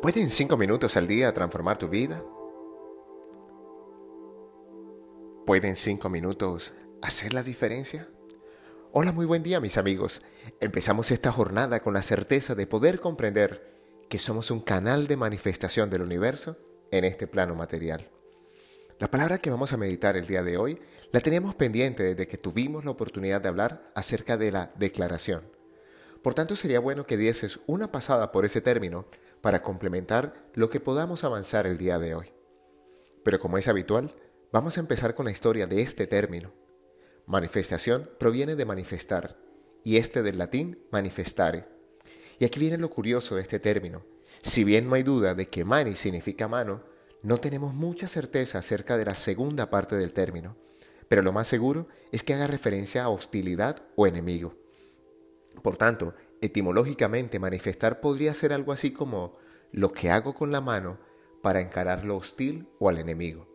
¿Pueden cinco minutos al día transformar tu vida? ¿Pueden cinco minutos hacer la diferencia? Hola, muy buen día mis amigos. Empezamos esta jornada con la certeza de poder comprender que somos un canal de manifestación del universo en este plano material. La palabra que vamos a meditar el día de hoy la teníamos pendiente desde que tuvimos la oportunidad de hablar acerca de la declaración. Por tanto, sería bueno que dieses una pasada por ese término para complementar lo que podamos avanzar el día de hoy. Pero como es habitual, vamos a empezar con la historia de este término. Manifestación proviene de manifestar, y este del latín manifestare. Y aquí viene lo curioso de este término. Si bien no hay duda de que mani significa mano, no tenemos mucha certeza acerca de la segunda parte del término, pero lo más seguro es que haga referencia a hostilidad o enemigo. Por tanto, Etimológicamente, manifestar podría ser algo así como lo que hago con la mano para encarar lo hostil o al enemigo.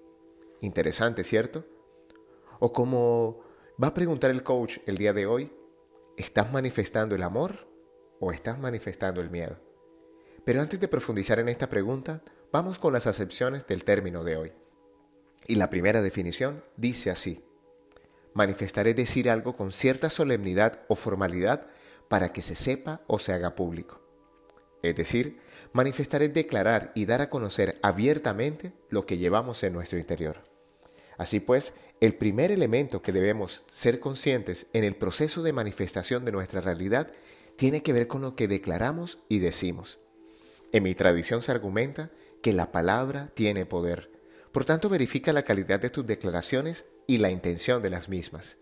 Interesante, ¿cierto? O como va a preguntar el coach el día de hoy, ¿estás manifestando el amor o estás manifestando el miedo? Pero antes de profundizar en esta pregunta, vamos con las acepciones del término de hoy. Y la primera definición dice así, manifestar es decir algo con cierta solemnidad o formalidad para que se sepa o se haga público. Es decir, manifestar es declarar y dar a conocer abiertamente lo que llevamos en nuestro interior. Así pues, el primer elemento que debemos ser conscientes en el proceso de manifestación de nuestra realidad tiene que ver con lo que declaramos y decimos. En mi tradición se argumenta que la palabra tiene poder. Por tanto, verifica la calidad de tus declaraciones y la intención de las mismas.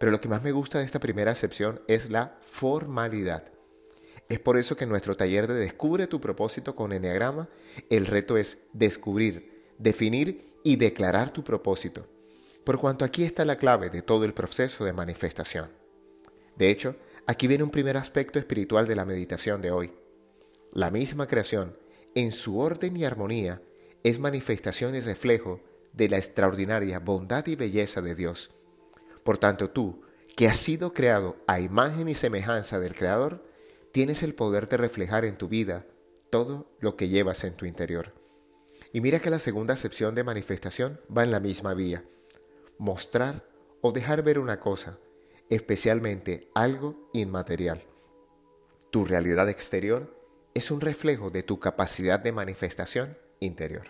Pero lo que más me gusta de esta primera acepción es la formalidad. Es por eso que en nuestro taller de Descubre tu propósito con Enneagrama, el reto es descubrir, definir y declarar tu propósito, por cuanto aquí está la clave de todo el proceso de manifestación. De hecho, aquí viene un primer aspecto espiritual de la meditación de hoy. La misma creación, en su orden y armonía, es manifestación y reflejo de la extraordinaria bondad y belleza de Dios por tanto, tú, que has sido creado a imagen y semejanza del Creador, tienes el poder de reflejar en tu vida todo lo que llevas en tu interior. Y mira que la segunda acepción de manifestación va en la misma vía. Mostrar o dejar ver una cosa, especialmente algo inmaterial. Tu realidad exterior es un reflejo de tu capacidad de manifestación interior.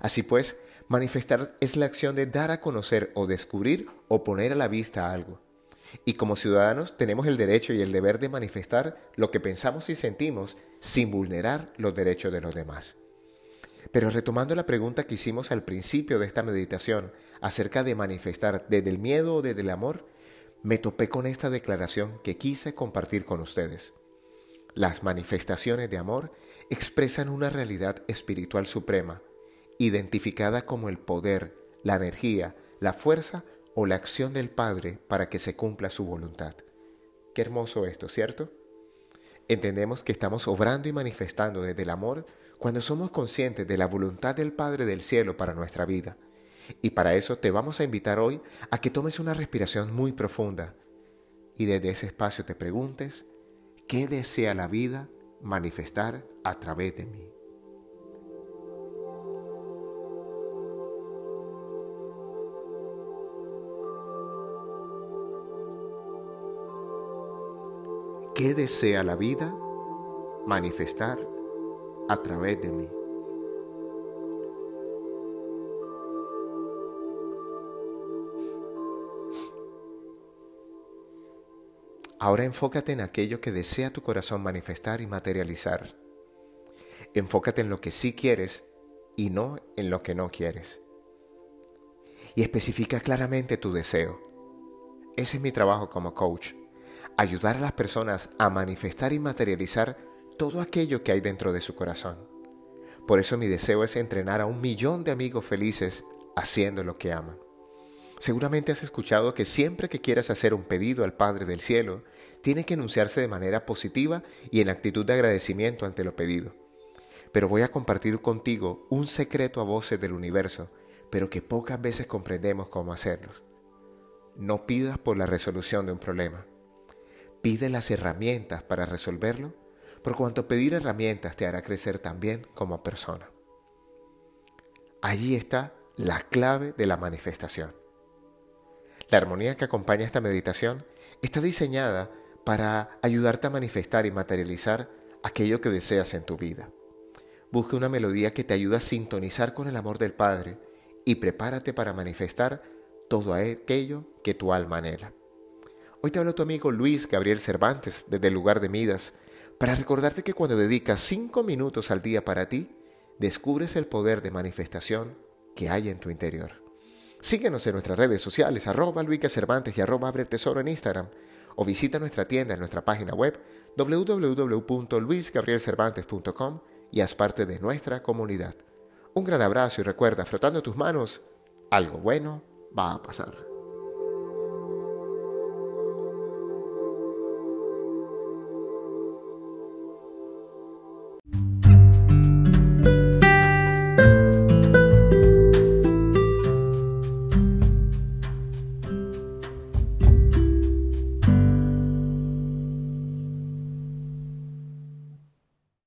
Así pues, Manifestar es la acción de dar a conocer o descubrir o poner a la vista algo. Y como ciudadanos tenemos el derecho y el deber de manifestar lo que pensamos y sentimos sin vulnerar los derechos de los demás. Pero retomando la pregunta que hicimos al principio de esta meditación acerca de manifestar desde el miedo o desde el amor, me topé con esta declaración que quise compartir con ustedes. Las manifestaciones de amor expresan una realidad espiritual suprema identificada como el poder, la energía, la fuerza o la acción del Padre para que se cumpla su voluntad. Qué hermoso esto, ¿cierto? Entendemos que estamos obrando y manifestando desde el amor cuando somos conscientes de la voluntad del Padre del cielo para nuestra vida. Y para eso te vamos a invitar hoy a que tomes una respiración muy profunda y desde ese espacio te preguntes, ¿qué desea la vida manifestar a través de mí? ¿Qué desea la vida manifestar a través de mí? Ahora enfócate en aquello que desea tu corazón manifestar y materializar. Enfócate en lo que sí quieres y no en lo que no quieres. Y especifica claramente tu deseo. Ese es mi trabajo como coach ayudar a las personas a manifestar y materializar todo aquello que hay dentro de su corazón. Por eso mi deseo es entrenar a un millón de amigos felices haciendo lo que aman. Seguramente has escuchado que siempre que quieras hacer un pedido al Padre del Cielo, tiene que enunciarse de manera positiva y en actitud de agradecimiento ante lo pedido. Pero voy a compartir contigo un secreto a voces del universo, pero que pocas veces comprendemos cómo hacerlo. No pidas por la resolución de un problema, pide las herramientas para resolverlo, por cuanto pedir herramientas te hará crecer también como persona. Allí está la clave de la manifestación. La armonía que acompaña esta meditación está diseñada para ayudarte a manifestar y materializar aquello que deseas en tu vida. Busca una melodía que te ayude a sintonizar con el amor del Padre y prepárate para manifestar todo aquello que tu alma anhela. Hoy te habla tu amigo Luis Gabriel Cervantes desde el lugar de Midas para recordarte que cuando dedicas cinco minutos al día para ti, descubres el poder de manifestación que hay en tu interior. Síguenos en nuestras redes sociales, arroba Luis Cervantes y arroba Abre Tesoro en Instagram, o visita nuestra tienda en nuestra página web www.luisgabrielcervantes.com y haz parte de nuestra comunidad. Un gran abrazo y recuerda, frotando tus manos, algo bueno va a pasar.